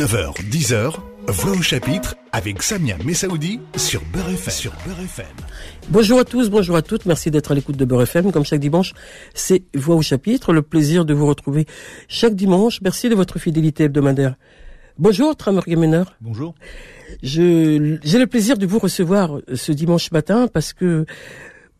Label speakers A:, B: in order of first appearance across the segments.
A: 9h, 10h, Voix au chapitre avec Samia Messaoudi sur Beurre FM. Sur FM.
B: Bonjour à tous, bonjour à toutes. Merci d'être à l'écoute de Beurre FM. Comme chaque dimanche, c'est Voix au chapitre. Le plaisir de vous retrouver chaque dimanche. Merci de votre fidélité hebdomadaire. Bonjour, Tramer Gamener.
C: Bonjour.
B: j'ai le plaisir de vous recevoir ce dimanche matin parce que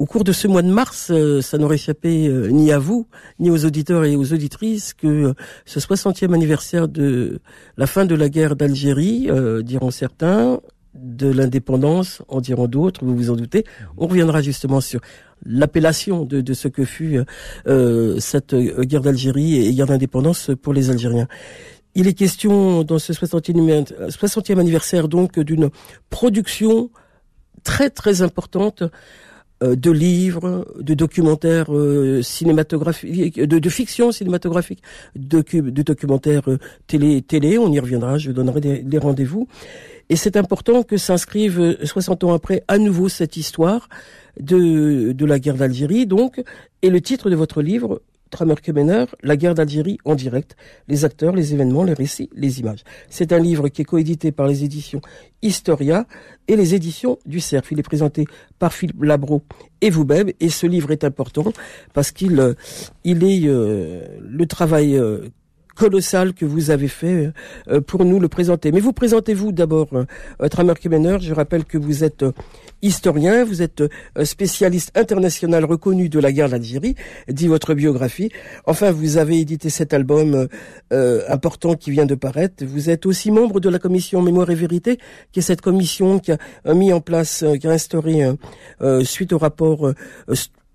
B: au cours de ce mois de mars, euh, ça n'aurait échappé euh, ni à vous, ni aux auditeurs et aux auditrices que euh, ce 60e anniversaire de la fin de la guerre d'Algérie, diront certains, de l'indépendance, en diront d'autres, vous vous en doutez. On reviendra justement sur l'appellation de, ce que fut cette guerre d'Algérie et guerre d'indépendance pour les Algériens. Il est question dans ce 60e, 60e anniversaire donc d'une production très très importante de livres, de documentaires euh, cinématographiques, de, de, fiction cinématographique, de, de documentaires euh, télé, télé. On y reviendra. Je donnerai des, des rendez-vous. Et c'est important que s'inscrive 60 ans après à nouveau cette histoire de, de la guerre d'Algérie, donc, et le titre de votre livre, Tramer Kemener, La guerre d'Algérie en direct, les acteurs, les événements, les récits, les images. C'est un livre qui est coédité par les éditions Historia et les éditions du Cerf. Il est présenté par Philippe Labro et vous-même et ce livre est important parce qu'il euh, il est euh, le travail euh, colossal que vous avez fait euh, pour nous le présenter. Mais vous présentez-vous d'abord, euh, Tramer Kemener. Je rappelle que vous êtes euh, historien, vous êtes spécialiste international reconnu de la guerre d'Algérie, dit votre biographie. Enfin, vous avez édité cet album important qui vient de paraître. Vous êtes aussi membre de la commission Mémoire et Vérité, qui est cette commission qui a mis en place, qui a instauré, suite au rapport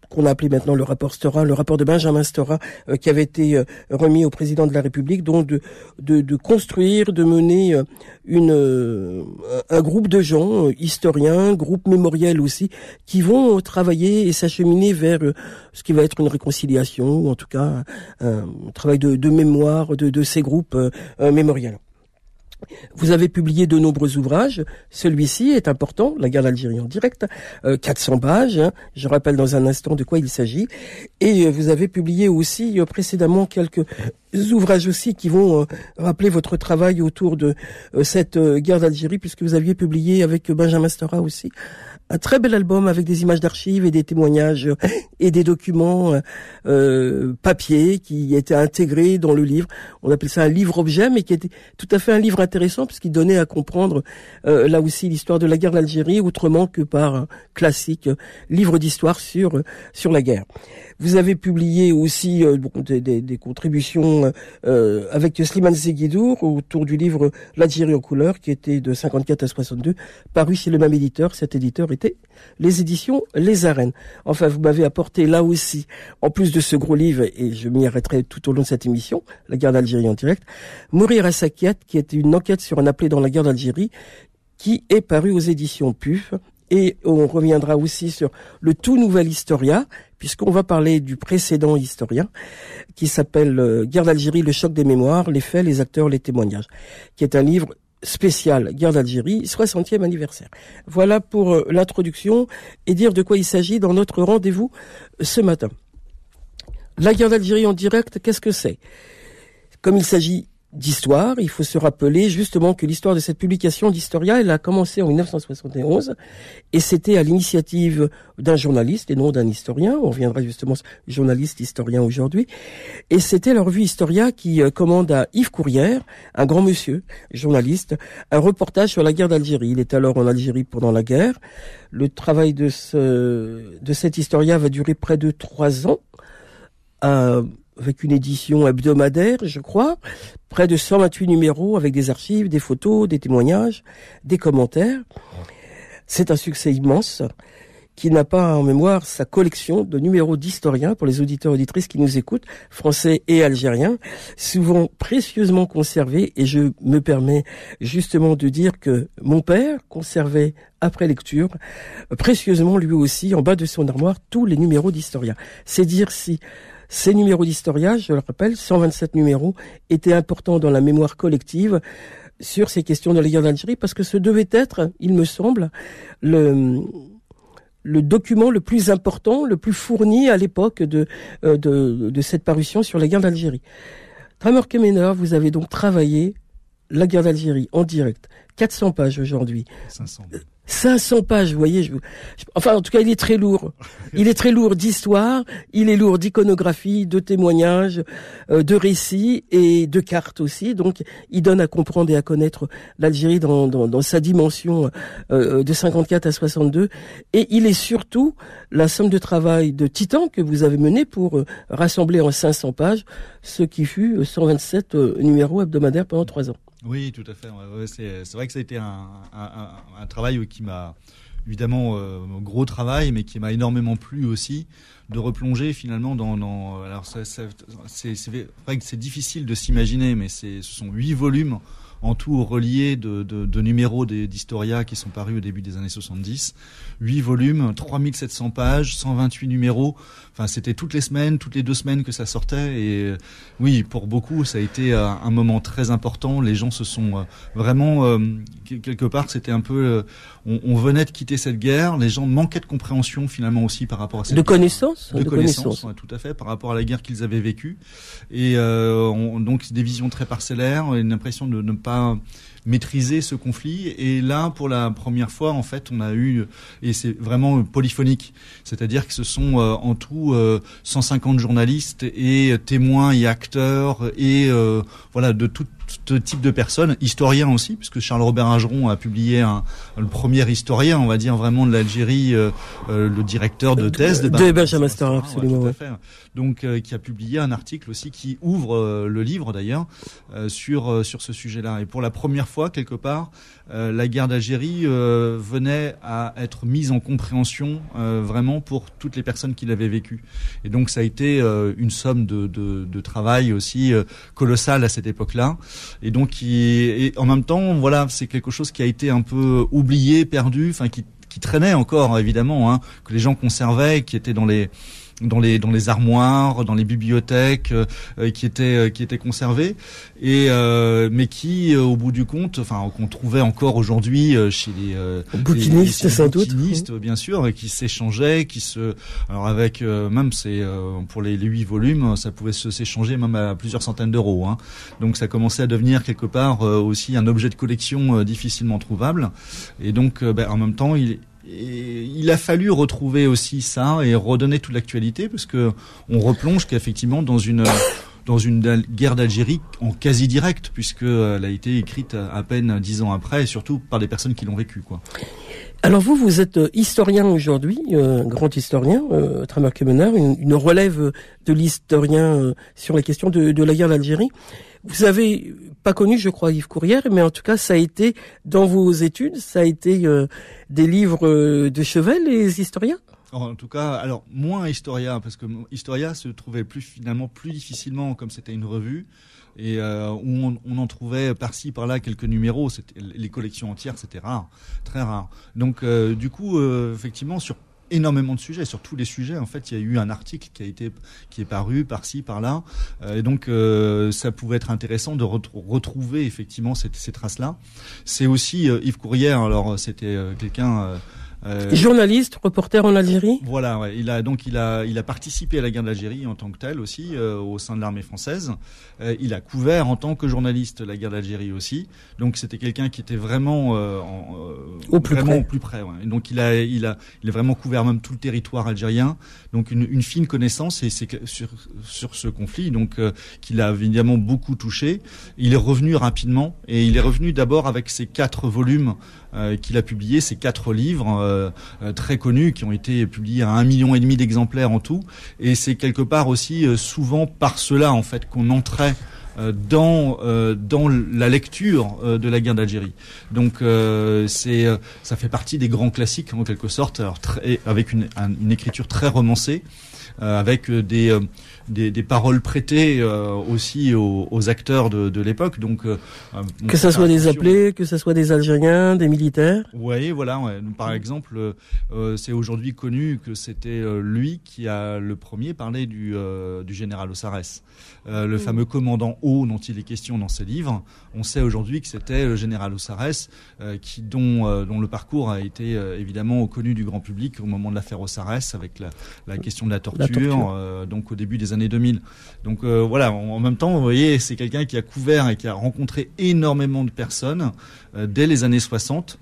B: qu'on a appelé maintenant le rapport Stora, le rapport de Benjamin Stora, euh, qui avait été euh, remis au président de la République, donc de, construire, de mener euh, une, un groupe de gens, historiens, groupe mémoriel aussi, qui vont travailler et s'acheminer vers ce qui va être une réconciliation, ou en tout cas un, travail de, mémoire de ces groupes mémoriels. Vous avez publié de nombreux ouvrages. Celui-ci est important, La guerre d'Algérie en direct, 400 euh, pages. Hein. Je rappelle dans un instant de quoi il s'agit. Et euh, vous avez publié aussi euh, précédemment quelques ouvrages aussi qui vont rappeler votre travail autour de cette guerre d'Algérie, puisque vous aviez publié avec Benjamin Stora aussi un très bel album avec des images d'archives et des témoignages et des documents papier qui étaient intégrés dans le livre. On appelle ça un livre-objet, mais qui était tout à fait un livre intéressant puisqu'il donnait à comprendre euh, là aussi l'histoire de la guerre d'Algérie autrement que par un classique livre d'histoire sur sur la guerre. Vous avez publié aussi des, des, des, contributions avec Slimane Zeguidour autour du livre L'Algérie en couleur qui était de 54 à 62, paru chez le même éditeur. Cet éditeur les éditions Les Arènes. Enfin, vous m'avez apporté là aussi, en plus de ce gros livre, et je m'y arrêterai tout au long de cette émission, La guerre d'Algérie en direct, Mourir à Sakiat, qui est une enquête sur un appelé dans la guerre d'Algérie, qui est paru aux éditions PUF. Et on reviendra aussi sur le tout nouvel Historia, puisqu'on va parler du précédent historien, qui s'appelle euh, Guerre d'Algérie, le choc des mémoires, les faits, les acteurs, les témoignages, qui est un livre spécial Guerre d'Algérie, 60e anniversaire. Voilà pour euh, l'introduction et dire de quoi il s'agit dans notre rendez-vous euh, ce matin. La guerre d'Algérie en direct, qu'est-ce que c'est? Comme il s'agit d'histoire. Il faut se rappeler justement que l'histoire de cette publication d'Historia, elle a commencé en 1971 et c'était à l'initiative d'un journaliste et non d'un historien. On reviendra justement journaliste, historien aujourd'hui. Et c'était la revue Historia qui euh, commande à Yves Courrière, un grand monsieur, journaliste, un reportage sur la guerre d'Algérie. Il est alors en Algérie pendant la guerre. Le travail de ce, de cette Historia va durer près de trois ans. Avec une édition hebdomadaire, je crois, près de 128 numéros avec des archives, des photos, des témoignages, des commentaires. C'est un succès immense qui n'a pas en mémoire sa collection de numéros d'historiens pour les auditeurs et auditrices qui nous écoutent, français et algériens, souvent précieusement conservés. Et je me permets justement de dire que mon père conservait après lecture, précieusement lui aussi, en bas de son armoire, tous les numéros d'historiens. C'est dire si ces numéros d'Historia, je le rappelle, 127 numéros, étaient importants dans la mémoire collective sur ces questions de la guerre d'Algérie parce que ce devait être, il me semble, le, document le plus important, le plus fourni à l'époque de, euh, cette parution sur la guerre d'Algérie. Tramer Kemener, vous avez donc travaillé la guerre d'Algérie en direct, 400 pages aujourd'hui. 500. 500 pages, vous voyez. Je, enfin, en tout cas, il est très lourd. Il est très lourd d'histoire, il est lourd d'iconographie, de témoignages, euh, de récits et de cartes aussi. Donc, il donne à comprendre et à connaître l'Algérie dans, dans, dans, sa dimension euh, de 54 à 62. Et il est surtout la somme de travail de titan que vous avez mené pour euh, rassembler en 500 pages ce qui fut 127 numéros hebdomadaires pendant trois ans.
C: Oui, tout à fait. c'est vrai que ça a été un, travail qui m'a évidemment euh, gros travail, mais qui m'a énormément plu aussi de replonger finalement dans. alors c'est vrai que c'est difficile de s'imaginer, mais ce sont huit volumes en tout reliés de, de numéros d'Historia qui sont parus au début des années 70. Huit volumes, 3700 pages, 128 numéros. Enfin, c'était toutes les semaines, toutes les deux semaines que ça sortait. Et euh, oui, pour beaucoup, ça a été euh, un moment très important. Les gens se sont euh, vraiment, quelque part, c'était un peu, on, venait de quitter cette guerre. Les gens manquaient de compréhension finalement aussi par rapport à cette
B: de connaissances,
C: de, connaissances, tout à fait, par rapport à la guerre qu'ils avaient vécue. Et donc des visions très parcellaires, une impression de ne pas maîtriser ce conflit. Et là, pour la première fois, en fait, on a eu, et c'est vraiment polyphonique, c'est-à-dire que ce sont euh, en tout 150 euh, journalistes et témoins et acteurs et euh, voilà de tout type de personnes, historiens aussi, puisque Charles Robert Ageron a publié un, le premier historien, on va dire vraiment de l'Algérie, le directeur de thèse
B: de, de Benjamin absolument.
C: Donc, qui a publié un article aussi qui ouvre le livre d'ailleurs sur sur ce sujet-là. Et pour la première fois quelque part, euh, la guerre d'Algérie euh, venait à être mise en compréhension euh, vraiment pour toutes les personnes qui l'avaient vécue. Et donc ça a été une somme de, travail aussi colossale à cette époque-là. Et donc, qui, en même temps, voilà, c'est quelque chose qui a été un peu oublié, perdu, enfin qui, traînait encore évidemment, hein, que les gens conservaient, qui étaient dans les dans les dans les armoires, dans les bibliothèques euh, euh, qui étaient euh, qui étaient conservées et mais qui au bout du compte, enfin qu'on trouvait encore aujourd'hui chez les
B: bouquinistes sans doute,
C: bien sûr, et qui s'échangeaient, qui se alors avec même c'est pour les, huit volumes, ça pouvait s'échanger même à plusieurs centaines d'euros. Hein. Donc ça commençait à devenir quelque part aussi un objet de collection difficilement trouvable et donc ben, en même temps il il a fallu retrouver aussi ça et redonner toute l'actualité parce que on replonge qu'effectivement dans une dans une guerre d'Algérie en quasi direct puisque elle a été écrite à peine dix ans après et surtout par des personnes qui l'ont vécu quoi.
B: Alors vous, vous êtes euh, historien aujourd'hui, euh, grand historien, euh, Menard, une, une, relève de l'historien euh, sur les questions de, de la guerre d'Algérie. Vous avez pas connu, je crois, Yves Courrière, mais en tout cas, ça a été dans vos études, ça a été euh, des livres euh, de chevet, les historiens?
C: En tout cas, alors moins Historia, parce que Historia se trouvait plus finalement plus difficilement, comme c'était une revue, et euh, où on, en trouvait par-ci par-là quelques numéros. Les collections entières, c'était rare, très rare. Donc, du coup, effectivement, sur énormément de sujets. Sur tous les sujets en fait il y a eu un article qui a été qui est paru par-ci par-là. Euh, et donc euh, ça pouvait être intéressant de retrouver effectivement ces, ces traces là c'est aussi euh, Yves Courrière alors c'était quelqu'un
B: euh, Journaliste, reporter en Algérie.
C: Voilà, ouais. il a donc il a il a participé à la guerre d'Algérie en tant que tel aussi euh, au sein de l'armée française. Euh, il a couvert en tant que journaliste la guerre d'Algérie aussi. Donc c'était quelqu'un qui était vraiment
B: au plus
C: vraiment
B: près.
C: au plus près. Ouais. Et donc il a il a il a vraiment couvert même tout le territoire algérien. Donc une, une fine connaissance et c'est sur sur ce conflit donc qu'il a évidemment beaucoup touché. Il est revenu rapidement et il est revenu d'abord avec ses quatre volumes euh, qu'il a publié ces quatre livres euh, euh, très connus qui ont été publiés à un million et demi d'exemplaires en tout. Et c'est quelque part aussi souvent par cela en fait qu'on entrait dans dans la lecture de la guerre d'Algérie. Donc c'est ça fait partie des grands classiques en quelque sorte, avec une, une écriture très romancée, avec des des, des paroles prêtées euh, aussi aux, aux, acteurs de, de l'époque. Donc euh,
B: que ce soit des appelés, que ce soit des Algériens, des militaires.
C: Oui, voilà. Ouais. Par exemple, euh, c'est aujourd'hui connu que c'était lui qui a le premier parlé du, du général Ossarès, le fameux commandant haut dont il est question dans ses livres. On sait aujourd'hui que c'était le général Ossarès, qui dont dont le parcours a été évidemment connu du grand public au moment de l'affaire Ossarès avec la, la question de la torture, la torture. donc au début des années 2000. Donc voilà, en, même temps, vous voyez, c'est quelqu'un qui a couvert et qui a rencontré énormément de personnes dès les années 60.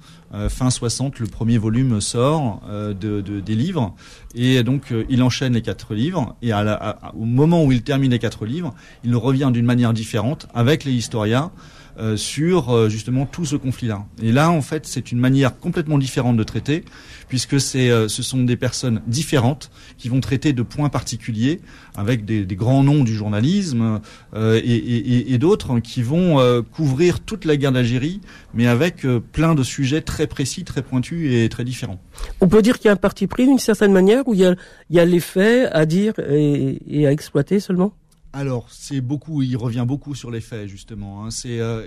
C: fin 60, le premier volume sort de, des livres et donc il enchaîne les quatre livres et au moment où il termine les quatre livres, il revient d'une manière différente avec les historiens euh, sur euh, justement tout ce conflit-là. Et là, en fait, c'est une manière complètement différente de traiter, puisque c'est, euh, ce sont des personnes différentes qui vont traiter de points particuliers, avec des, des grands noms du journalisme et, et, et d'autres qui vont couvrir toute la guerre d'Algérie, mais avec plein de sujets très précis, très pointus et très différents.
B: On peut dire qu'il y a un parti pris d'une certaine manière, où il y a, y a les faits à dire et, et à exploiter seulement?
C: Alors, c'est beaucoup, il revient beaucoup sur les faits justement. Hein. C'est euh,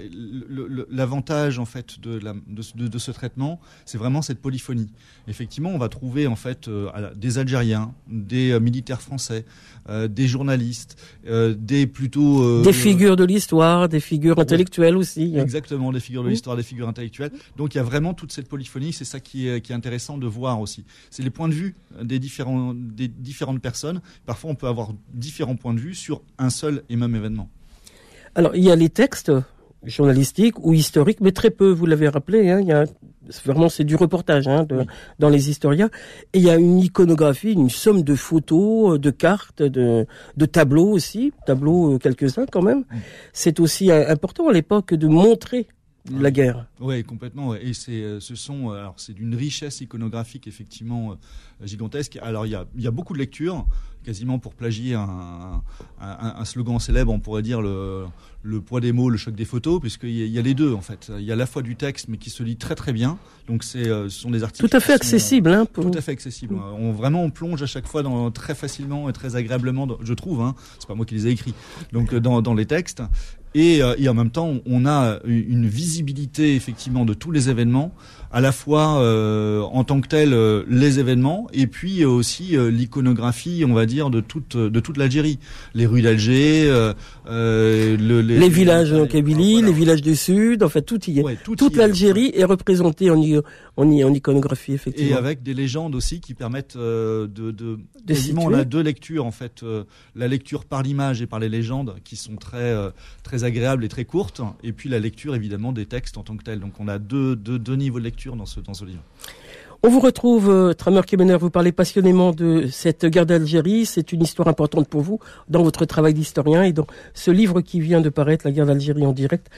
C: l'avantage en fait de, de, ce traitement, c'est vraiment cette polyphonie. Effectivement, on va trouver en fait euh, des Algériens, des euh, militaires français, des journalistes, des plutôt
B: des figures de l'histoire, des figures intellectuelles aussi.
C: Exactement, des figures de l'histoire, des figures intellectuelles. Donc, il y a vraiment toute cette polyphonie. C'est ça qui est, qui est intéressant de voir aussi. C'est les points de vue des différents des différentes personnes. Parfois, on peut avoir différents points de vue sur un seul et même événement.
B: Alors, il y a les textes journalistiques ou historiques, mais très peu, vous l'avez rappelé, hein, il y a vraiment c'est du reportage hein, dans les historiens. Et il y a une iconographie, une somme de photos, de cartes, de, de tableaux aussi, tableaux euh, quelques-uns quand même. C'est aussi important à l'époque de montrer la guerre.
C: Oui, complètement. Et c'est, euh, ce sont, euh, alors c'est d'une richesse iconographique effectivement gigantesque. Alors il y a, il y a beaucoup de lectures quasiment pour plagier un, un, slogan célèbre, on pourrait dire le, le poids des mots, le choc des photos, puisqu'il y, y, a les deux en fait. Il y a à la fois du texte, mais qui se lit très très bien. Donc c'est, euh, ce sont des articles
B: tout à fait accessibles, hein,
C: tout à fait accessibles. On vraiment on plonge à chaque fois dans très facilement et très agréablement, je trouve. Hein, c'est pas moi qui les ai écrits. Donc euh, dans, dans les textes. Et, euh, et, en même temps, on a une visibilité effectivement de tous les événements à la fois euh, en tant que tel euh, les événements et puis aussi euh, l'iconographie, on va dire, de toute de toute l'Algérie, les rues d'Alger,
B: le, les, les, villages en Kabylie, les villages du sud, en fait tout y est. toute l'Algérie est représentée en, en, en, iconographie effectivement.
C: Et avec des légendes aussi qui permettent de, de, de on a deux lectures en fait, la lecture par l'image et par les légendes qui sont très très agréables et très courtes, et puis la lecture évidemment des textes en tant que tel. Donc on a deux deux, deux niveaux de lecture dans ce, dans ce livre.
B: On vous retrouve, euh, Tramer Kemener, vous parlez passionnément de cette guerre d'Algérie. C'est une histoire importante pour vous dans votre travail d'historien et dans ce livre qui vient de paraître, La guerre d'Algérie en direct.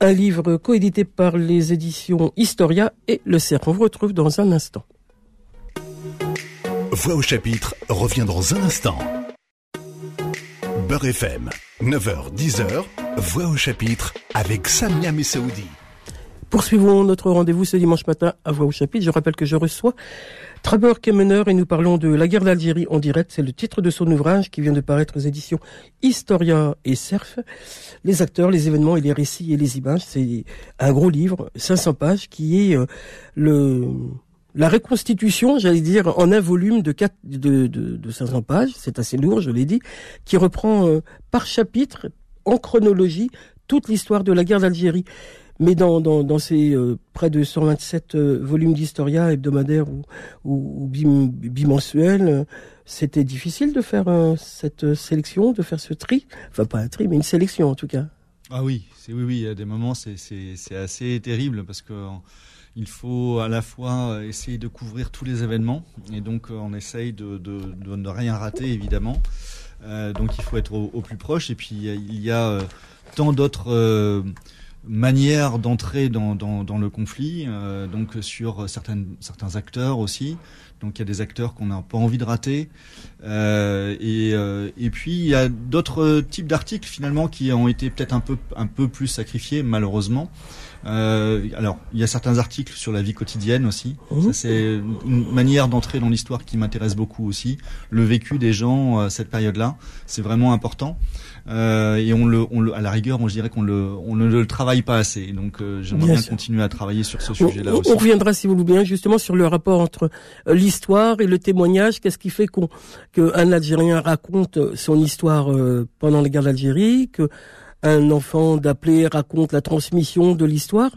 B: Un livre coédité par les éditions Historia et Le Cerf. On vous retrouve dans un instant.
A: Voix au chapitre revient dans un instant. Beurre FM, 9h, 10h, Voix au chapitre avec Samia Messaoudi.
B: Poursuivons notre rendez-vous ce dimanche matin à Voix au chapitre. Je rappelle que je reçois Traber Kemener et nous parlons de la guerre d'Algérie en direct. C'est le titre de son ouvrage qui vient de paraître aux éditions Historia et Cerf. Les acteurs, les événements et les récits et les images. C'est un gros livre, 500 pages, qui est euh, la reconstitution, j'allais dire, en un volume de, 4, de, de, de 500 pages, c'est assez lourd, je l'ai dit, qui reprend euh, par chapitre, en chronologie, toute l'histoire de la guerre d'Algérie. Mais dans, ces euh, près de 127 euh, volumes d'Historia hebdomadaires ou, bimensuels, euh, c'était difficile de faire cette sélection, de faire ce tri. Enfin, pas un tri, mais une sélection en tout cas.
C: Ah oui, c'est oui, oui. Il y a des moments, c'est assez terrible parce que il faut à la fois essayer de couvrir tous les événements et donc on essaye de, ne rien rater évidemment. Donc il faut être au, plus proche et puis il y a tant d'autres manière d'entrer dans, dans, le conflit, euh, donc sur certaines, certains acteurs aussi. Donc il y a des acteurs qu'on n'a pas envie de rater. Euh, et, euh, et puis il y a d'autres types d'articles finalement qui ont été peut-être un peu, un peu plus sacrifiés malheureusement. Euh, alors, il y a certains articles sur la vie quotidienne aussi. Mmh. C'est une manière d'entrer dans l'histoire qui m'intéresse beaucoup aussi. Le vécu des gens à cette période-là, c'est vraiment important. Euh, et on le, on le, à la rigueur, on dirait qu'on le, on ne le travaille pas assez. Donc, euh, j'aimerais bien, continuer à travailler sur ce sujet-là
B: aussi. On reviendra, si vous le voulez bien, justement sur le rapport entre euh, l'histoire et le témoignage. Qu'est-ce qui fait qu'on, qu'un Algérien raconte son histoire euh, pendant la guerre d'Algérie, que un enfant d'appeler raconte la transmission de l'histoire.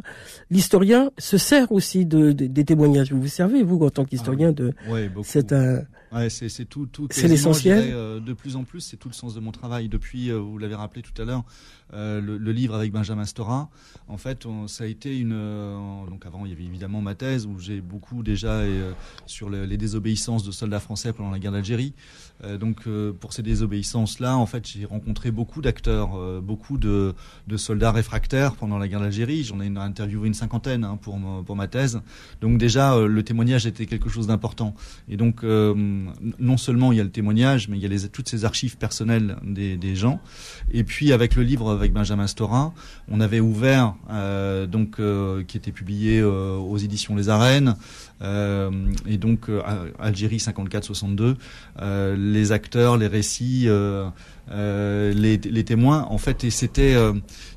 B: L'historien se sert aussi de, des témoignages. Vous vous servez, vous, en tant qu'historien, de...
C: Ouais,
B: c'est un
C: Ouais, c'est c'est tout, tout
B: C'est l'essentiel.
C: dirais, euh, de plus en plus, c'est tout le sens de mon travail. Depuis, euh, vous l'avez rappelé tout à l'heure, euh, le, le livre avec Benjamin Stora. En fait, on- ça a été une. euh, donc avant, il y avait évidemment ma thèse où j'ai beaucoup déjà euh, sur le- les désobéissances de soldats français pendant la guerre d'Algérie. Donc pour ces désobéissances-là, en fait, j'ai rencontré beaucoup d'acteurs, beaucoup de, de soldats réfractaires pendant la guerre d'Algérie. J'en ai interviewé une cinquantaine hein, pour, pour ma thèse. Donc déjà, le témoignage était quelque chose d'important. Et donc, non seulement il y a le témoignage, mais il y a les, toutes ces archives personnelles des, gens. Et puis avec le livre avec Benjamin Stora, on avait ouvert, euh, donc euh, qui était publié euh, aux éditions Les Arènes, et donc Algérie 54-62, euh, les acteurs, les récits, les, témoins, en fait, et c'était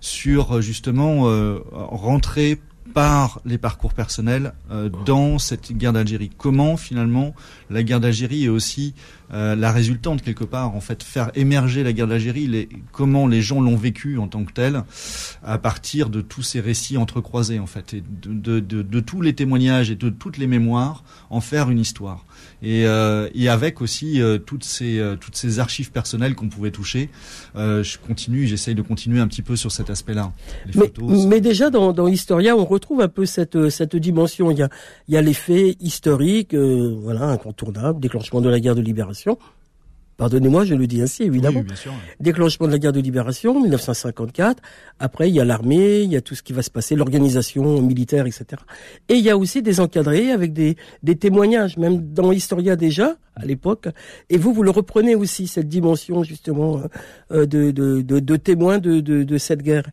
C: sur justement rentrer par les parcours personnels euh, dans cette guerre d'Algérie. Comment finalement la guerre d'Algérie est aussi euh, la résultante quelque part, en fait, faire émerger la guerre d'Algérie, les, comment les gens l'ont vécu en tant que tel, à partir de tous ces récits entrecroisés en fait, et de, de, de, de tous les témoignages et de toutes les mémoires, en faire une histoire. Et, euh, et avec aussi euh, toutes ces euh, toutes ces archives personnelles qu'on pouvait toucher. Euh, je continue, j'essaye de continuer un petit peu sur cet aspect-là.
B: Mais,
C: photos.
B: mais déjà dans, dans Historia, on retrouve un peu cette cette dimension. Il y a il y a les faits historiques, euh, voilà, incontournables, déclenchement de la guerre de libération. Pardonnez-moi, je le dis ainsi, évidemment.
C: Oui, bien sûr.
B: Déclenchement de la guerre de libération, 1954. Après, il y a l'armée, il y a tout ce qui va se passer, l'organisation militaire, etc. Et il y a aussi des encadrés avec des, des témoignages, même dans Historia déjà, à l'époque. Et vous, vous le reprenez aussi, cette dimension, justement, euh, de, de, de, de témoins de, de, de cette guerre.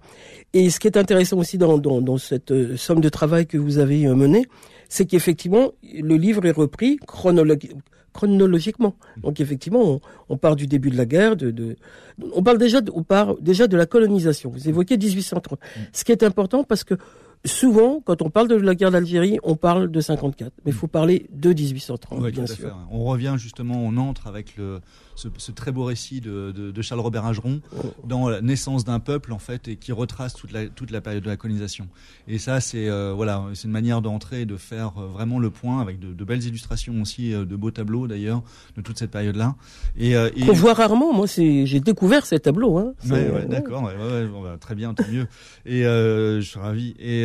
B: Et ce qui est intéressant aussi dans, dans, dans cette euh, somme de travail que vous avez euh, menée, c'est qu'effectivement, le livre est repris chronologi- chronologiquement. Donc effectivement, on, on part du début de la guerre, de, de on parle déjà, de, on part déjà de la colonisation. Vous évoquez 1830. Ce qui est important parce que souvent, quand on parle de la guerre d'Algérie, on parle de 54. Mais il faut parler de 1830,
C: Ouais,
B: bien
C: tout à
B: sûr.
C: fait. On revient justement, on entre avec le, ce, ce très beau récit de, de, de Charles Robert Ageron dans la naissance d'un peuple en fait et qui retrace toute la, toute la période de la colonisation. Et ça, c'est euh, voilà, c'est une manière d'entrer et de faire euh, vraiment le point avec de, de belles illustrations aussi, euh, de beaux tableaux d'ailleurs de toute cette période-là. Et, euh, et
B: Qu'on voit rarement. Moi, c'est, j'ai découvert ces tableaux. Hein.
C: Ouais,
B: C'est-
C: ouais, d'accord, très bien, tant mieux. Et euh, je suis ravi. Et,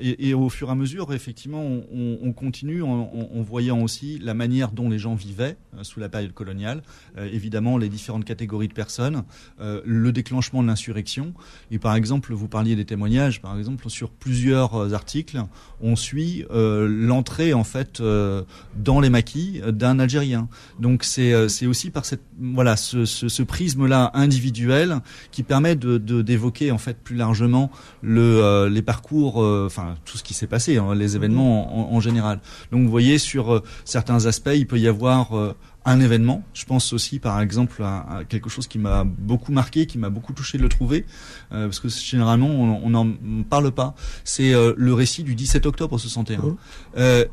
C: et, et au fur et à mesure, effectivement, on, on- on continue en, en- en voyant aussi la manière dont les gens vivaient sous la période coloniale. Euh, évidemment, les différentes catégories de personnes, euh, le déclenchement de l'insurrection. Et par exemple, vous parliez des témoignages. Par exemple, sur plusieurs euh, articles, on suit l'entrée en fait dans les maquis d'un Algérien. Donc c'est c'est aussi par cette voilà ce, ce, prisme-là individuel qui permet d'évoquer en fait plus largement le les parcours, enfin tout ce qui s'est passé, hein, les événements en, général. Donc vous voyez sur certains aspects, il peut y avoir un événement. Je pense aussi, par exemple, à, à quelque chose qui m'a beaucoup marqué, qui m'a beaucoup touché de le trouver, euh, parce que généralement on n'en parle pas. C'est euh, le récit du 17 octobre 61.
B: Mhm.
C: Euh,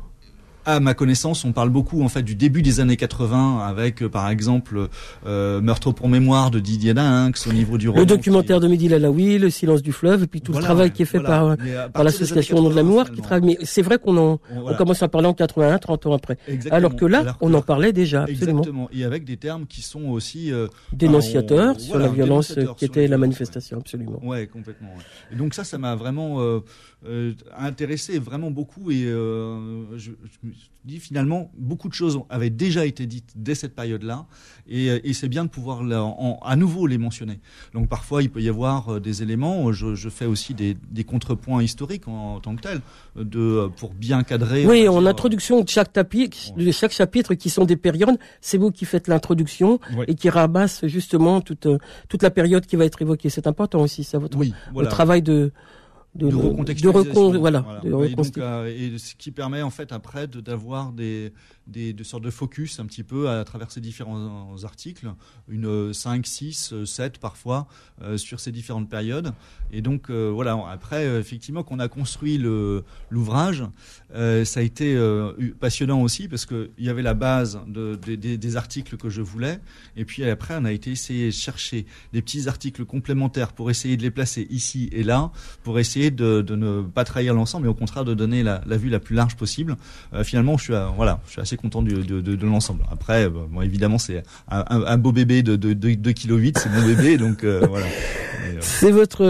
C: à ma connaissance, on parle beaucoup en fait du début des années 80 avec euh, par exemple euh, Meurtre pour mémoire de Didier Dainx au niveau du roman
B: Le
C: qui-
B: documentaire de Mehdi Lalaoui, Le silence du fleuve, et puis tout
C: Voilà,
B: le travail qui est fait
C: voilà.
B: par, par l'association Nom de la mémoire
C: 80,
B: qui travaille. Mais c'est vrai qu'on en,
C: On- voilà.
B: on commence à parler en 81, 30 ans après.
C: Exactement.
B: Alors que là,
C: Alors que
B: on en parlait déjà, absolument.
C: Exactement. Et avec des termes qui sont aussi euh,
B: Dénonciateur
C: on-
B: sur la violence qui était
C: la
B: manifestation, absolument.
C: Ouais, complètement. ouais. Et donc ça, ça m'a vraiment euh, euh, intéressé vraiment beaucoup et euh, je, je dit finalement beaucoup de choses avaient déjà été dites dès cette période-là et, euh, et c'est bien de pouvoir là, en- à nouveau les mentionner. Donc parfois il peut y avoir euh, des éléments. Je, je fais aussi des, des contrepoints historiques en, en tant que tel de euh, pour bien cadrer.
B: Oui, en
C: dire,
B: introduction de chaque tapis, de chaque chapitre qui sont des périodes, c'est vous qui faites l'introduction
C: Ouais.
B: et qui ramasse justement toute euh, toute la période qui va être évoquée. C'est important aussi, ça votre
C: Oui,
B: le travail de de,
C: de
B: de
C: recontextualisation.
B: recon- voilà, de
C: et, donc, euh, et ce qui permet en fait après d'avoir des, des, de sortes de focus un petit peu à travers ces différents articles, une 5, 6, 7 parfois euh, sur ces différentes périodes. Et donc euh, voilà, après euh, effectivement qu'on a construit l'ouvrage, euh, ça a été euh, passionnant aussi parce que il y avait la base de, de- des- des articles que je voulais, et puis après on a été essayer de chercher des petits articles complémentaires pour essayer de les placer ici et là, pour essayer de, de, ne pas trahir l'ensemble, mais au contraire de donner la, la vue la plus large possible. Euh, finalement, je suis, voilà, je suis assez content du, de, de, de l'ensemble. Après, bon, évidemment, c'est un, un, beau bébé de, de, 2 kg c'est mon bébé, donc voilà.
B: C'est votre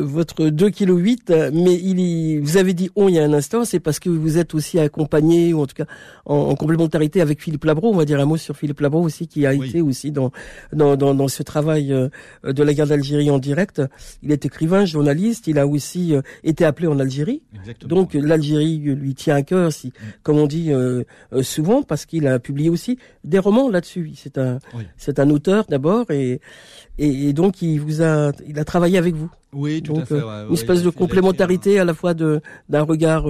B: votre 2 kg 8, mais il y, vous avez dit on il y a un instant, c'est parce que vous êtes aussi accompagné ou en tout cas en, en complémentarité avec Philippe Labro. On va dire un mot sur Philippe Labro aussi qui a été aussi dans dans, dans, dans ce travail de la guerre d'Algérie en direct. Il est écrivain, journaliste. Il a aussi euh, été appelé en Algérie. Exactement. Donc l'Algérie lui tient à cœur, si, mm. comme on dit euh, euh, souvent, parce qu'il a publié aussi des romans là-dessus. C'est un, c'est un auteur d'abord, et, et, donc il vous a, il a travaillé avec vous.
C: Oui, tout à fait.
B: une espèce de complémentarité à la fois de d'un regard.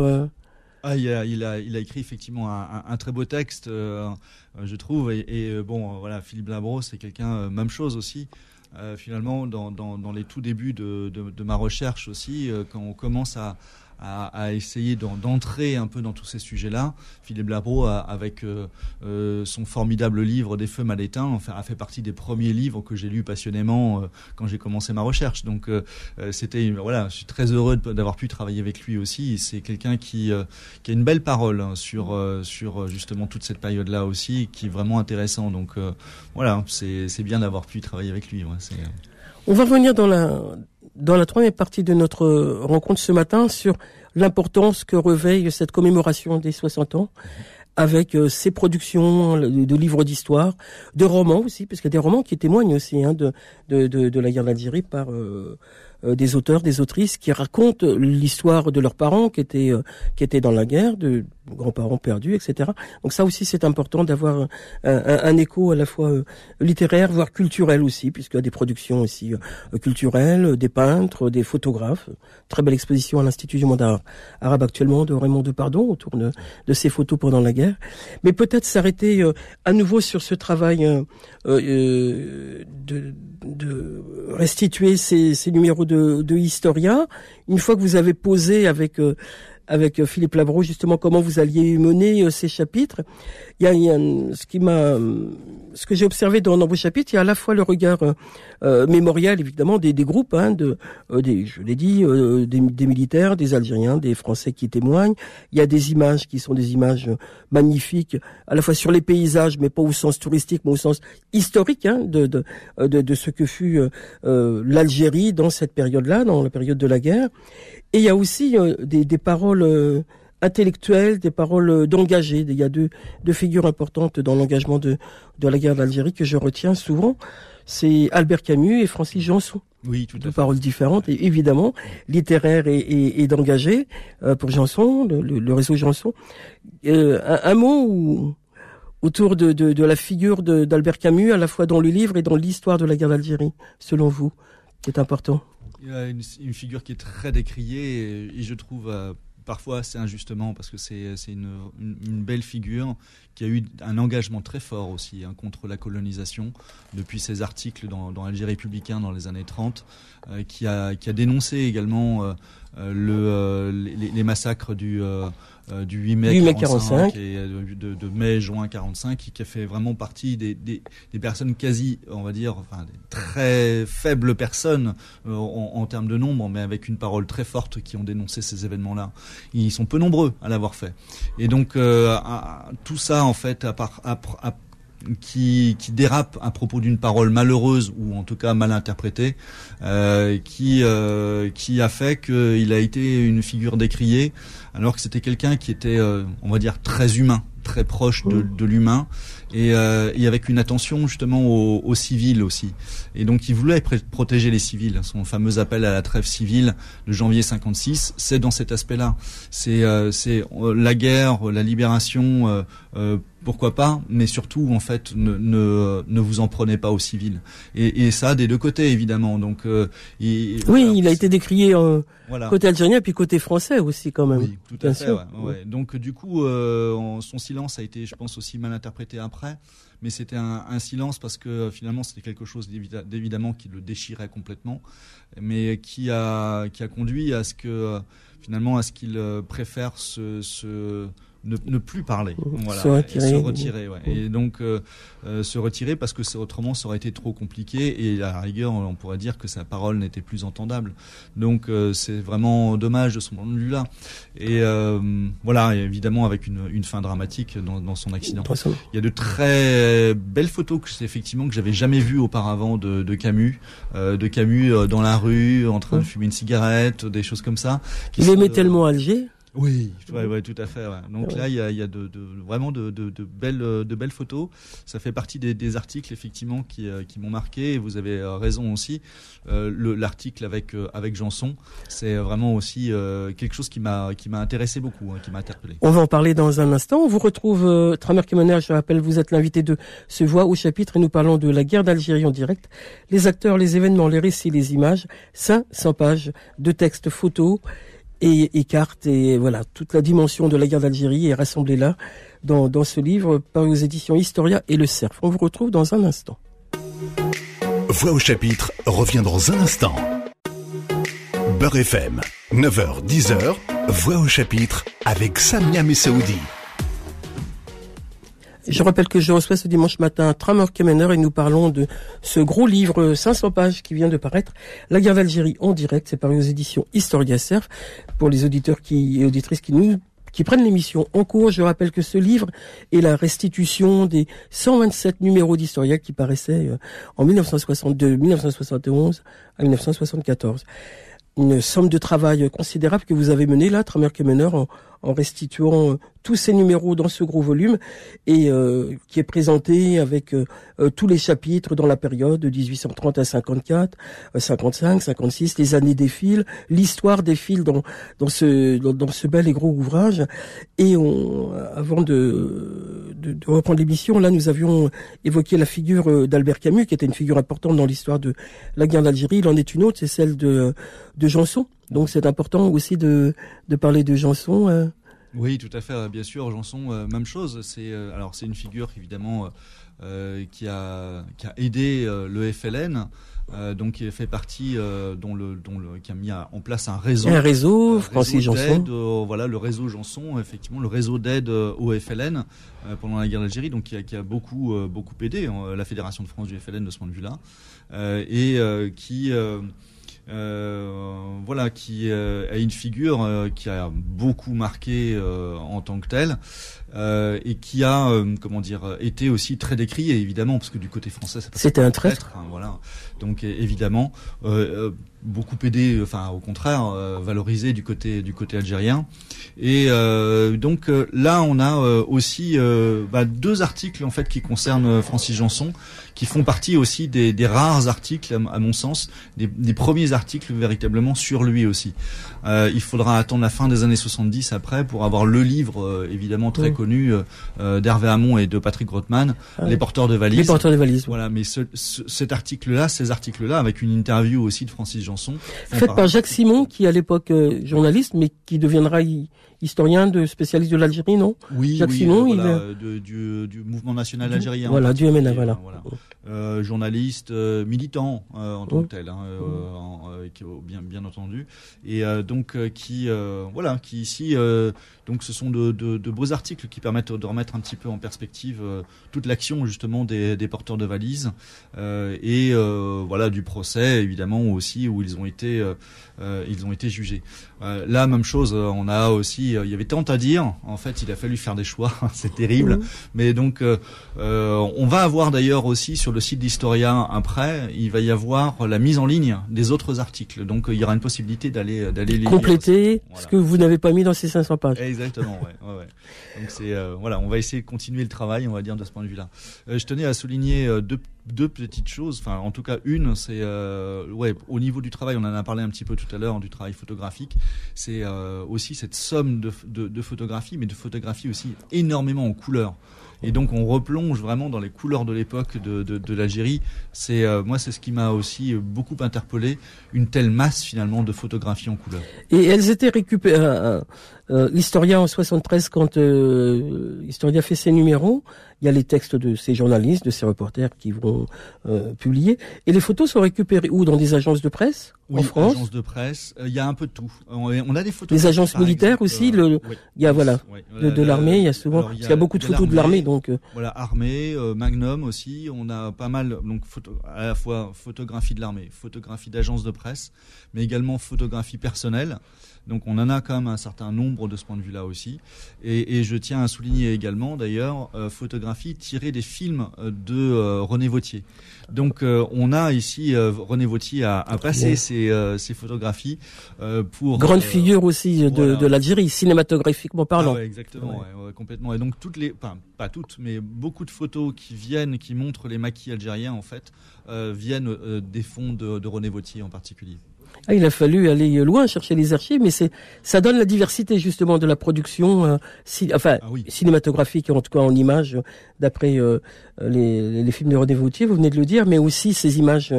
C: Ah, il a, il a, il a écrit effectivement un, un, très beau texte, je trouve. Et, et bon, voilà, Philippe Labro, c'est quelqu'un, même chose aussi. Euh, finalement dans, les tout débuts de ma recherche aussi, euh, quand on commence à, à, à essayer d'entrer un peu dans tous ces sujets-là. Philippe Labro, avec euh, euh, son formidable livre Des feux mal éteints, a fait partie des premiers livres que j'ai lus passionnément euh, quand j'ai commencé ma recherche. Donc, c'était voilà, je suis très heureux d'avoir pu travailler avec lui aussi. C'est quelqu'un qui, a une belle parole hein, sur sur justement toute cette période-là aussi, qui est vraiment intéressant. Donc, voilà, c'est bien d'avoir pu travailler avec lui.
B: On va revenir dans la dans la troisième partie de notre rencontre ce matin sur l'importance que revêt cette commémoration des 60 ans avec euh, ses productions de livres d'histoire, de romans aussi, parce qu'il y a des romans qui témoignent aussi hein, de, de, la guerre d'Algérie par euh, des auteurs, des autrices qui racontent l'histoire de leurs parents qui étaient euh, qui étaient dans la guerre, de grands-parents perdus, etc. Donc ça aussi c'est important d'avoir un, écho à la fois euh, littéraire, voire culturel aussi, puisqu'il y a des productions aussi culturelles, des peintres, des photographes. Très belle exposition à l'Institut du monde arabe actuellement de Raymond Depardon autour de, de ses photos pendant la guerre. Mais peut-être s'arrêter à nouveau sur ce travail de, de restituer ces, ces numéros de, de historien. Une fois que vous avez posé avec euh, avec euh, Philippe Labro justement comment vous alliez mener euh, ces chapitres, il y a, y a ce qui m'a ce que j'ai observé dans, vos chapitres, il y a à la fois le regard euh, mémorial évidemment des, des groupes, hein, de, des, je l'ai dit, des, des, militaires, des Algériens, des Français qui témoignent. Il y a des images qui sont des images magnifiques, à la fois sur les paysages, mais pas au sens touristique, mais au sens historique hein, de, de, de, de, ce que fut l'Algérie dans cette période-là, dans la période de la guerre. Et il y a aussi euh, des, des, paroles euh, intellectuelles, des paroles euh, d'engagés. Il y a deux, deux figures importantes dans l'engagement de, de la guerre d'Algérie que je retiens souvent. C'est Albert Camus et Francis Janson.
C: Oui, tout à
B: Deux paroles différentes, et évidemment, littéraires et, et, et d'engagés pour Janson, le, le, réseau Janson. Euh, un, un, mot autour de, de, de, la figure d'Albert Camus, à la fois dans le livre et dans l'histoire de la guerre d'Algérie, selon vous, qui est important?
C: Il y a une, une, figure qui est très décriée et, et je trouve euh, parfois assez injustement parce que c'est une, une, une, belle figure qui a eu un engagement très fort aussi hein, contre la colonisation depuis ses articles dans, dans Alger républicain dans les années 30 euh, qui, a, qui a dénoncé également euh, euh le, les, massacres du euh, du 8 mai, 8 45, et euh, de, de, mai juin 45 qui, qui a fait vraiment partie des, des, des, personnes quasi on va dire enfin des très faibles personnes euh, en, en, termes de nombre mais avec une parole très forte qui ont dénoncé ces événements là ils sont peu nombreux à l'avoir fait. Et donc euh, à, tout ça en fait à part à, à, qui, qui dérape à propos d'une parole malheureuse ou en tout cas mal interprétée, euh, qui, euh, qui a fait qu'il a été une figure décriée, alors que c'était quelqu'un qui était, euh, on va dire, très humain, très proche de, de l'humain et, euh, et, avec une attention justement aux, aux, civils aussi. Et donc il voulait protéger les civils. Son fameux appel à la trêve civile de janvier 56, c'est dans cet aspect-là. C'est euh, c'est euh, la guerre, la libération. Euh, euh, pourquoi pas, mais surtout en fait ne, ne, ne vous en prenez pas aux civils. Et, et ça des deux côtés évidemment. Donc
B: euh, oui, voilà, il a été décrié euh, voilà. côté algérien puis côté français aussi quand même.
C: Oui, tout à fait. Ouais, ouais. Donc du coup, euh, son silence a été, je pense, aussi mal interprété après. mais c'était un, un, silence parce que finalement c'était quelque chose d'évidemment qui le déchirait complètement, mais qui a qui a conduit à ce que finalement à ce qu'il préfère se, se ne, plus parler,
B: voilà, se retirer,
C: se retirer ouais. et donc euh, euh, se retirer parce que autrement ça aurait été trop compliqué et à la rigueur on pourrait dire que sa parole n'était plus entendable. Donc euh, c'est vraiment dommage de son point de vue là. Et voilà, évidemment avec une, une fin dramatique dans, dans son accident. Il y a de très belles photos que effectivement que j'avais jamais vues auparavant de, de Camus, de Camus dans la rue en train de fumer une cigarette, des choses comme ça.
B: Il aimait tellement Alger.
C: Oui, ouais, ouais, tout à fait. Ouais. Donc là, il y a, y a de, de, vraiment de, de, de, belles, de belles photos. Ça fait partie des, des articles effectivement qui, euh, qui m'ont marqué. Et vous avez euh, raison aussi. Euh, l'article avec euh, avec Janson, c'est vraiment aussi quelque chose qui m'a qui m'a intéressé beaucoup, hein, qui m'a interpellé.
B: On va en parler dans un instant. On vous retrouve euh, Tramer Kemoner, je rappelle, vous êtes l'invité de ce voix au chapitre et nous parlons de la guerre d'Algérie en direct. Les acteurs, les événements, les récits, les images. 500 pages de textes, photos et, écarte et voilà toute la dimension de la guerre d'Algérie est rassemblée là dans, dans ce livre paru aux éditions Historia et le Cerf. On vous retrouve dans un instant.
A: Voix au chapitre revient dans un instant. Beurre FM, 9h, 10h, Voix au chapitre avec Samia Messaoudi.
B: Je rappelle que je reçois ce dimanche matin Tramor Kemener et nous parlons de ce gros livre 500 pages qui vient de paraître, La guerre d'Algérie en direct. C'est paru aux éditions Historia Surf. Pour les auditeurs qui, et auditrices qui nous qui prennent l'émission en cours, je rappelle que ce livre est la restitution des 127 numéros d'Historia qui paraissaient euh, en 1962, 1971 à 1974 une somme de travail considérable que vous avez menée là, Tramer Kemener, en, en restituant euh, tous ces numéros dans ce gros volume et euh, qui est présenté avec euh, tous les chapitres dans la période de 1830 à 54, 55, 56, les années défilent, l'histoire défile dans dans ce dans, ce bel et gros ouvrage. Et avant de, de, de reprendre l'émission, là nous avions évoqué la figure d'Albert Camus, qui était une figure importante dans l'histoire de la guerre d'Algérie. Il en est une autre, c'est celle de de Janson. Donc c'est important aussi de, de parler de Janson. Euh.
C: Oui, tout à fait. Bien sûr, Janson, euh, même chose. C'est euh, alors c'est une figure évidemment qui a qui a aidé le FLN. donc qui fait partie dont le dont le qui a mis en place un réseau
B: un réseau Francis Janson
C: voilà le réseau Janson effectivement le réseau d'aide au FLN pendant la guerre d'Algérie donc qui a, qui a beaucoup beaucoup aidé hein, la fédération de France du FLN de ce point de vue là et qui euh, voilà, qui euh, a une figure euh, qui a beaucoup marqué en tant que telle et qui a, comment dire, été aussi très décrié évidemment parce que du côté français,
B: c'était un traître.
C: Hein, voilà, donc évidemment beaucoup aidé, enfin au contraire valorisé du côté du côté algérien. Et donc là, on a aussi bah, deux articles en fait qui concernent Francis Janson qui font partie aussi des, des rares articles, à, mon sens, des, des, premiers articles véritablement sur lui aussi. Euh, il faudra attendre la fin des années 70 après pour avoir le livre euh, évidemment très euh, euh, d'Hervé Hamon et de Patrick Rothman, ah Les porteurs de valises.
B: Les porteurs de valises.
C: Voilà, mais ce, cet article-là, ces articles-là, avec une interview aussi de Francis Janson.
B: Faite par Jacques Simon, qui à l'époque journaliste, mais qui deviendra historien de spécialiste de l'Algérie, non?
C: Oui,
B: Jacques
C: oui,
B: Simon,
C: il de, du, du, mouvement national algérien.
B: Voilà, du MNA, voilà.
C: voilà. Euh, journaliste, euh, militant euh, en tant que tel, hein, bien bien entendu, et donc qui voilà, qui ici donc ce sont de, de, de, beaux articles qui permettent de remettre un petit peu en perspective toute l'action justement des, des, porteurs de valises et voilà du procès évidemment aussi où ils ont été ils ont été jugés. là même chose, on a aussi il y avait tant à dire. En fait, il a fallu faire des choix, c'est terrible. Mais donc on va avoir d'ailleurs aussi sur le site d'Historia après, il va y avoir la mise en ligne des autres articles. Donc il y aura une possibilité d'aller d'aller les
B: compléter ce que vous n'avez pas mis dans ces 500 pages.
C: Exactement. Ouais, ouais, euh, on va essayer de continuer le travail, on va dire de ce point de vue-là. Euh, je tenais à souligner euh, deux petites choses. En tout cas, une, c'est au niveau du travail, on en a parlé un petit peu tout à l'heure du travail photographique. C'est aussi cette somme de, photographies, mais de photographies aussi énormément en couleur. Et donc on replonge vraiment dans les couleurs de l'époque de, de, de l'Algérie. C'est euh, moi c'est ce qui m'a aussi euh, beaucoup interpellé, une telle masse finalement de photographies en couleur.
B: Et elles étaient récupérées. Euh, euh, Historia en 73 quand euh, Historia fait ses numéros, il y a les textes de ces journalistes, de ces reporters qui vont euh, publier. Et les photos sont récupérées où? Dans des agences de presse?
C: Oui,
B: en France?
C: agences de presse. Il y a un peu de tout. On a des photos.
B: Les agences militaires aussi. le, il y a voilà de, de l'armée. Il y a souvent parce qu'il y a beaucoup de, photos de l'armée. Donc
C: voilà, armée, Magnum aussi. On a pas mal donc photo, à la fois photographie de l'armée, photographie d'agences de presse, mais également photographie personnelle. Donc on en a quand même un certain nombre de ce point de vue-là aussi. Et, et, je tiens à souligner également d'ailleurs euh, photographie tirée des films euh, de euh, René Vautier. Donc euh, on a ici René Vautier à, à passer ses, ses, photographies pour
B: grande figure aussi de, voilà. de l'Algérie cinématographiquement parlant.
C: Ah ouais, exactement, ouais. Ouais, complètement. Et donc toutes les, enfin pas toutes, mais beaucoup de photos qui viennent, qui montrent les maquis algériens en fait, viennent des fonds de, de René Vautier en particulier.
B: Ah, il a fallu aller loin chercher les archives, mais c'est ça donne la diversité justement de la production, euh, si, enfin ah oui. cinématographique en tout cas en images, d'après euh, les, les, films de René Vautier, vous venez de le dire, mais aussi ces images.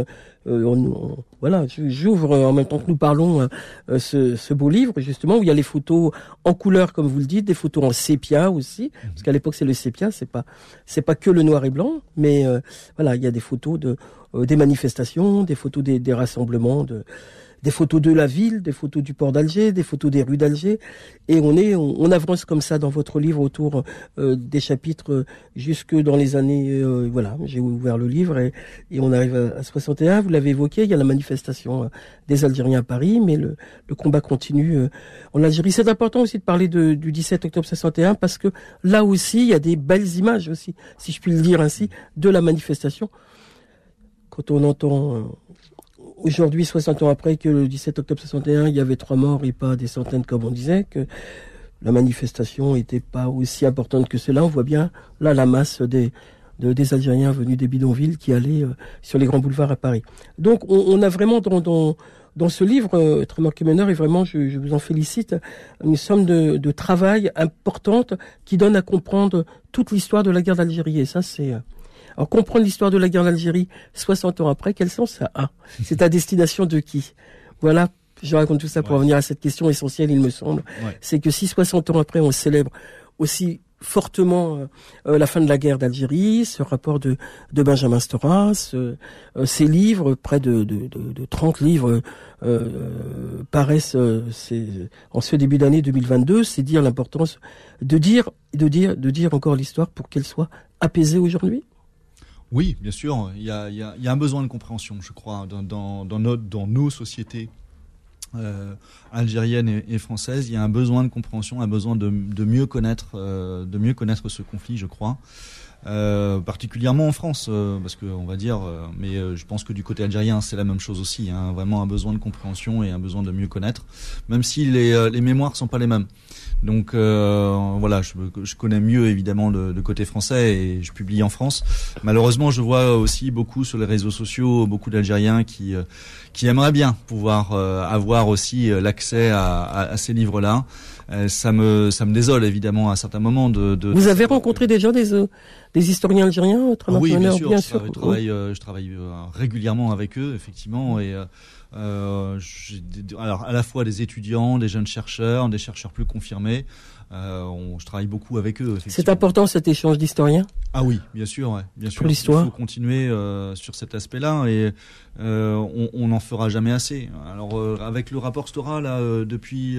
B: Euh, on, on, voilà, j'ouvre en même temps que nous parlons euh, ce, ce, beau livre justement où il y a les photos en couleur comme vous le dites, des photos en sépia aussi, mmh. parce qu'à l'époque c'est le sépia, c'est pas c'est pas que le noir et blanc, mais euh, voilà, il y a des photos de des manifestations, des photos des, des rassemblements de des photos de la ville, des photos du port d'Alger, des photos des rues d'Alger, et on est, on, avance comme ça dans votre livre autour euh, des chapitres euh, jusque dans les années, euh, voilà, j'ai ouvert le livre et, on arrive à, à 61. Vous l'avez évoqué, il y a la manifestation des Algériens à Paris, mais le, combat continue en Algérie. C'est important aussi de parler du 17 octobre 61 parce que là aussi, il y a des belles images aussi, si je puis le dire ainsi, de la manifestation. Quand on entend aujourd'hui, 60 ans après que le 17 octobre 61, il y avait trois morts et pas des centaines comme on disait, que la manifestation n'était pas aussi importante que cela. On voit bien là la masse des, de, des Algériens venus des bidonvilles qui allaient euh, sur les grands boulevards à Paris. Donc on, a vraiment dans, dans, dans ce livre, euh, meneur, et vraiment je, je, vous en félicite, une somme de, de travail importante qui donne à comprendre toute l'histoire de la guerre d'Algérie. Et ça, c'est... Euh, alors comprendre l'histoire de la guerre d'Algérie 60 ans après, quel sens ça a? C'est à destination de qui? Voilà, je raconte tout ça pour ouais. revenir à cette question essentielle, il me semble. Ouais. C'est que si 60 ans après on célèbre aussi fortement euh, la fin de la guerre d'Algérie, ce rapport de, de Benjamin Storas, euh, ces livres, près de, de, de 30 livres euh, paraissent en ce début d'année 2022, c'est dire l'importance de dire, de dire, de dire encore l'histoire pour qu'elle soit apaisée aujourd'hui?
C: Oui, bien sûr. Il y a, un besoin de compréhension, je crois, dans, dans, nos sociétés euh, algériennes et, françaises. Il y a un besoin de compréhension, un besoin de, euh, de mieux connaître ce conflit, je crois. Euh, particulièrement en France, euh, parce que on va dire, euh, mais je pense que du côté algérien c'est la même chose aussi, hein, vraiment un besoin de compréhension et un besoin de mieux connaître, même si les, les mémoires sont pas les mêmes. Donc euh, voilà, je, connais mieux évidemment le, le, côté français et je publie en France. Malheureusement, je vois aussi beaucoup sur les réseaux sociaux beaucoup d'Algériens qui euh, qui aimeraient bien pouvoir euh, avoir aussi l'accès à, à, à, ces livres-là. Ça me ça me désole évidemment à certains moments de. de
B: Vous avez rencontré déjà des des historiens algériens,
C: ah oui, bien sûr. Bien sûr. Je travaille, je travaille régulièrement avec eux effectivement et euh, alors à la fois des étudiants, des jeunes chercheurs, des chercheurs plus confirmés. Euh, on, je travaille beaucoup avec eux.
B: C'est important cet échange d'historiens.
C: Ah oui, bien sûr, ouais, bien sûr.
B: Pour l'histoire.
C: Il faut continuer euh, sur cet aspect-là et euh, on n'en fera jamais assez. Alors euh, avec le rapport Stora là, euh, depuis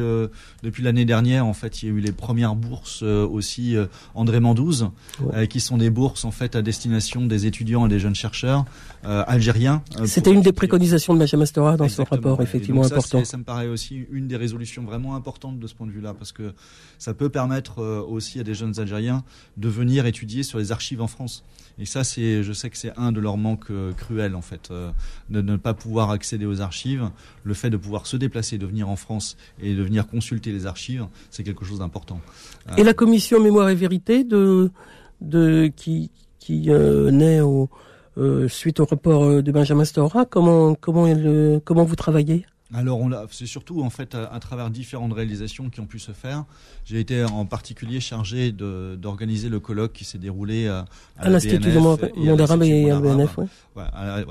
C: depuis l'année dernière, en fait, il y a eu les premières bourses aussi André Mandouze, ouais. qui sont des bourses en fait à destination des étudiants et des jeunes chercheurs algériens.
B: C'était une des préconisations de Benjamin Stora dans Exactement. son rapport, effectivement
C: ça,
B: important.
C: Ça me paraît aussi une des résolutions vraiment importantes de ce point de vue-là, parce que ça peut permettre aussi à des jeunes Algériens de venir étudier sur les archives en France. Et ça, c'est, je sais que c'est un de leurs manques euh, cruels en fait, euh, de ne pas pouvoir accéder aux archives. Le fait de pouvoir se déplacer, de venir en France et de venir consulter les archives, c'est quelque chose d'important.
B: Et euh, la commission Mémoire et Vérité de, de qui, qui euh, naît au, euh, suite au rapport de Benjamin Stora, comment comment elle, comment vous travaillez?
C: Alors, c'est surtout en fait à, travers différentes réalisations qui ont pu se faire. J'ai été en particulier chargé d'organiser le colloque qui s'est déroulé à,
B: à, l'Institut du monde arabe et à la BNF.
C: Ouais.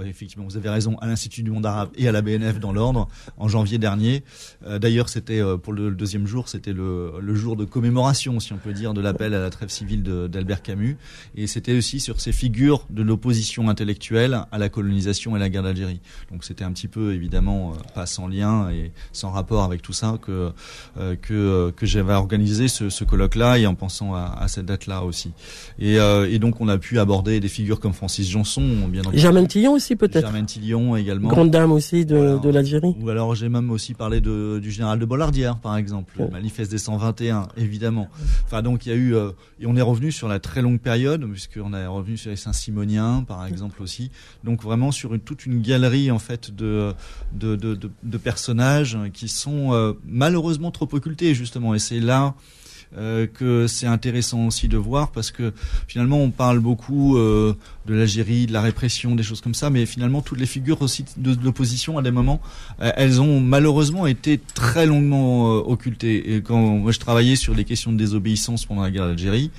C: effectivement, vous avez raison, à l'Institut du monde arabe et à la BNF dans l'ordre en janvier dernier. Euh, d'ailleurs, c'était euh, pour le, deuxième jour, c'était le, le, jour de commémoration, si on peut dire, de l'appel à la trêve civile d'Albert Camus. Et c'était aussi sur ces figures de l'opposition intellectuelle à la colonisation et la guerre d'Algérie. Donc c'était un petit peu évidemment euh, pas sans lien et sans rapport avec tout ça que euh, que, euh, que j'avais organisé ce, ce colloque-là et en pensant à, à cette date-là aussi. Et, euh, et, donc on a pu aborder des figures comme Francis Janson, bien
B: entendu. Germaine Tillon aussi peut-être.
C: Germaine Tillon également.
B: Grande dame aussi de, de l'Algérie.
C: Ou alors j'ai même aussi parlé de, du général de Bollardière par exemple, le manifeste des 121 évidemment. Enfin donc il y a eu et on est revenu sur la très longue période puisqu'on est revenu sur les Saint-Simoniens par exemple aussi. Donc vraiment sur une, toute une galerie en fait de de, de, de, de personnages qui sont euh, malheureusement trop occultés justement. Et c'est là euh, que c'est intéressant aussi de voir parce que finalement on parle beaucoup euh, de l'Algérie, de la répression, des choses comme ça, mais finalement toutes les figures aussi de, l'opposition à des moments, euh, elles ont malheureusement été très longuement occultées. Et quand je travaillais sur les questions de désobéissance pendant la guerre d'Algérie,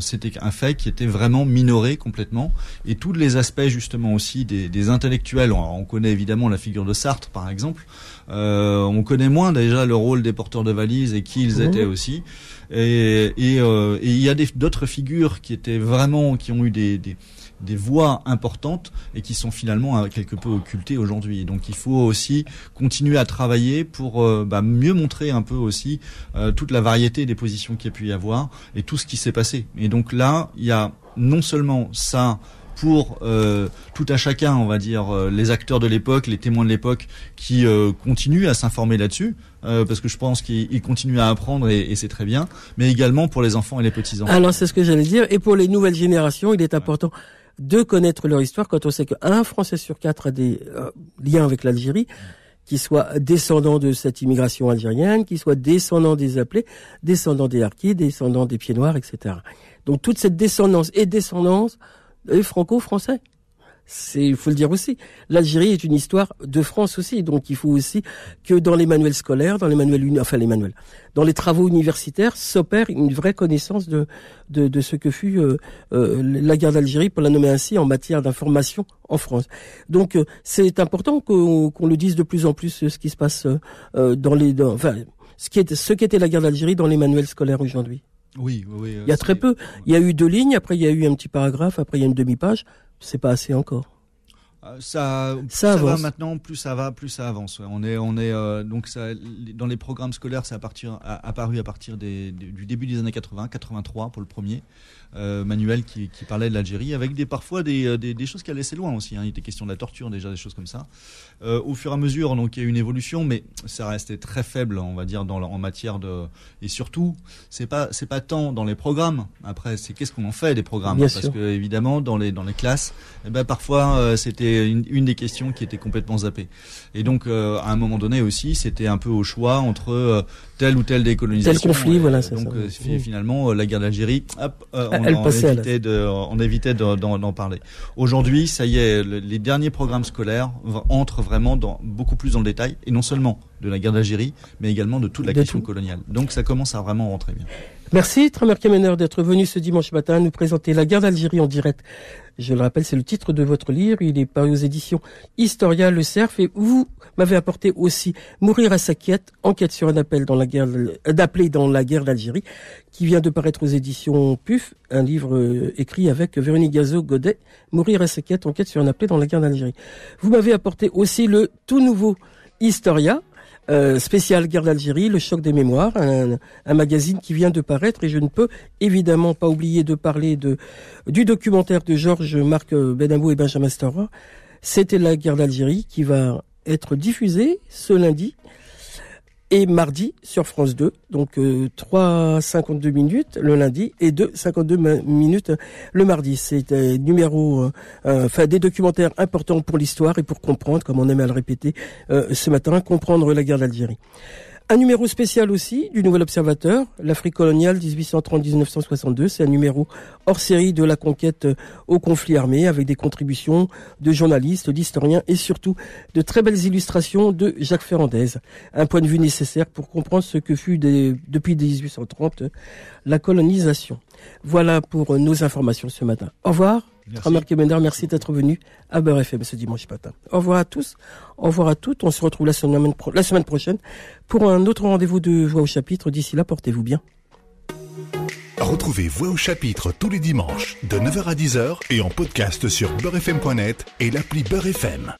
C: c'était un fait qui était vraiment minoré complètement. Et tous les aspects justement aussi des, des intellectuels, on, on connaît évidemment la figure de Sartre par exemple, euh, on connaît moins déjà le rôle des porteurs de valises et qui ils mhm. étaient aussi. Et, euh, et, il y a d'autres figures qui étaient vraiment, qui ont eu des, des des voix importantes et qui sont finalement quelque peu occultées aujourd'hui. Donc il faut aussi continuer à travailler pour euh, bah, mieux montrer un peu aussi toute la variété des positions qu'il y a pu y avoir et tout ce qui s'est passé. Et donc là, il y a non seulement ça pour euh, tout à chacun, on va dire, euh, les acteurs de l'époque, les témoins de l'époque, qui euh, continuent à s'informer là-dessus, parce que je pense qu'ils continuent à apprendre et, c'est très bien, mais également pour les enfants et les petits-enfants.
B: Alors c'est ce que j'allais dire, et pour les nouvelles générations, il est important de connaître leur histoire quand on sait qu'un Français sur quatre a des liens avec l'Algérie qui soit descendant de cette immigration algérienne, qui soit descendant des appelés, descendant des harkis, descendant des pieds noirs, etc. Donc toute cette descendance et descendance et franco-français. C'est, il faut le dire aussi. L'Algérie est une histoire de France aussi, donc il faut aussi que dans les manuels scolaires, dans les manuels, enfin les manuels, dans les travaux universitaires, s'opère une vraie connaissance de de, ce que fut euh, euh, la guerre d'Algérie, pour la nommer ainsi, en matière d'information en France. Donc euh, c'est important qu'on le dise de plus en plus ce qui se passe dans les, enfin ce qui est ce qu'était la guerre d'Algérie dans les manuels scolaires aujourd'hui.
C: Oui, oui.
B: il y a très peu. Il y a eu deux lignes, après il y a eu un petit paragraphe, après il y a une demi-page. C'est pas assez encore.
C: Euh, ça, ça, va maintenant, plus ça va, plus ça avance. On est, on est euh, donc ça, dans les programmes scolaires, à partir, apparu à partir des, du début des années 80, 83 pour le premier euh, manuel qui, qui, parlait de l'Algérie, avec des parfois des, des, des, choses qui allaient assez loin aussi. Hein. Il était question de la torture déjà, des choses comme ça. Euh, au fur et à mesure, donc il y a eu une évolution, mais ça restait très faible, on va dire, dans, en matière de. Et surtout, c'est pas, c'est pas tant dans les programmes. Après, c'est qu'est-ce qu'on en fait des programmes, parce que évidemment, dans les dans les classes, eh ben parfois c'était une, des questions qui était complètement zappée. Et donc, euh, à un moment donné aussi, c'était un peu au choix entre euh, telle ou telle décolonisation.
B: Tel conflit, voilà, c'est
C: ça. Donc, euh, finalement, la guerre d'Algérie, hop, on, on, évitait de, on évitait d'en parler. Aujourd'hui, ça y est, les derniers programmes scolaires entrent vraiment dans, beaucoup plus dans le détail, et non seulement de la guerre d'Algérie, mais également de toute la question coloniale. Donc, ça commence à vraiment rentrer bien.
B: Merci, Tramer Kemener, d'être venu ce dimanche matin nous présenter la guerre d'Algérie en direct. Je le rappelle, c'est le titre de votre livre. Il est paru aux éditions Historia Le Cerf et vous m'avez apporté aussi Mourir à sa quête, enquête sur un appel dans la guerre, euh, d'appeler dans la guerre d'Algérie, qui vient de paraître aux éditions PUF, un livre euh, écrit avec Véronique Gazo Godet, Mourir à sa quête, enquête sur un appelé dans la guerre d'Algérie. Vous m'avez apporté aussi le tout nouveau Historia, euh, spécial guerre d'Algérie, le choc des mémoires, un, magazine qui vient de paraître et je ne peux évidemment pas oublier de parler de du documentaire de Georges Marc Benamou et Benjamin Stora. C'était la guerre d'Algérie qui va être diffusé ce lundi et mardi sur France 2. Donc euh, 3,52 minutes le lundi et 2,52 minutes le mardi. C'est un numéro, euh, euh, enfin des documentaires importants pour l'histoire et pour comprendre, comme on aime à le répéter euh, ce matin, comprendre la guerre d'Algérie. Un numéro spécial aussi du Nouvel Observateur, l'Afrique coloniale 1830-1962. C'est un numéro hors série de la conquête au conflit armé avec des contributions de journalistes, d'historiens et surtout de très belles illustrations de Jacques Ferrandez. Un point de vue nécessaire pour comprendre ce que fut depuis 1830 la colonisation. Voilà pour nos informations ce matin. Au revoir. Merci. Bender, merci d'être venu à Beurre FM ce dimanche matin. Au revoir à tous, au revoir à toutes. On se retrouve la semaine, la semaine prochaine pour un autre rendez-vous de Voix au chapitre. D'ici là, portez-vous bien.
A: Retrouvez Voix au chapitre tous les dimanches de 9h à 10h et en podcast sur beurrefm.net et l'appli Beurre FM.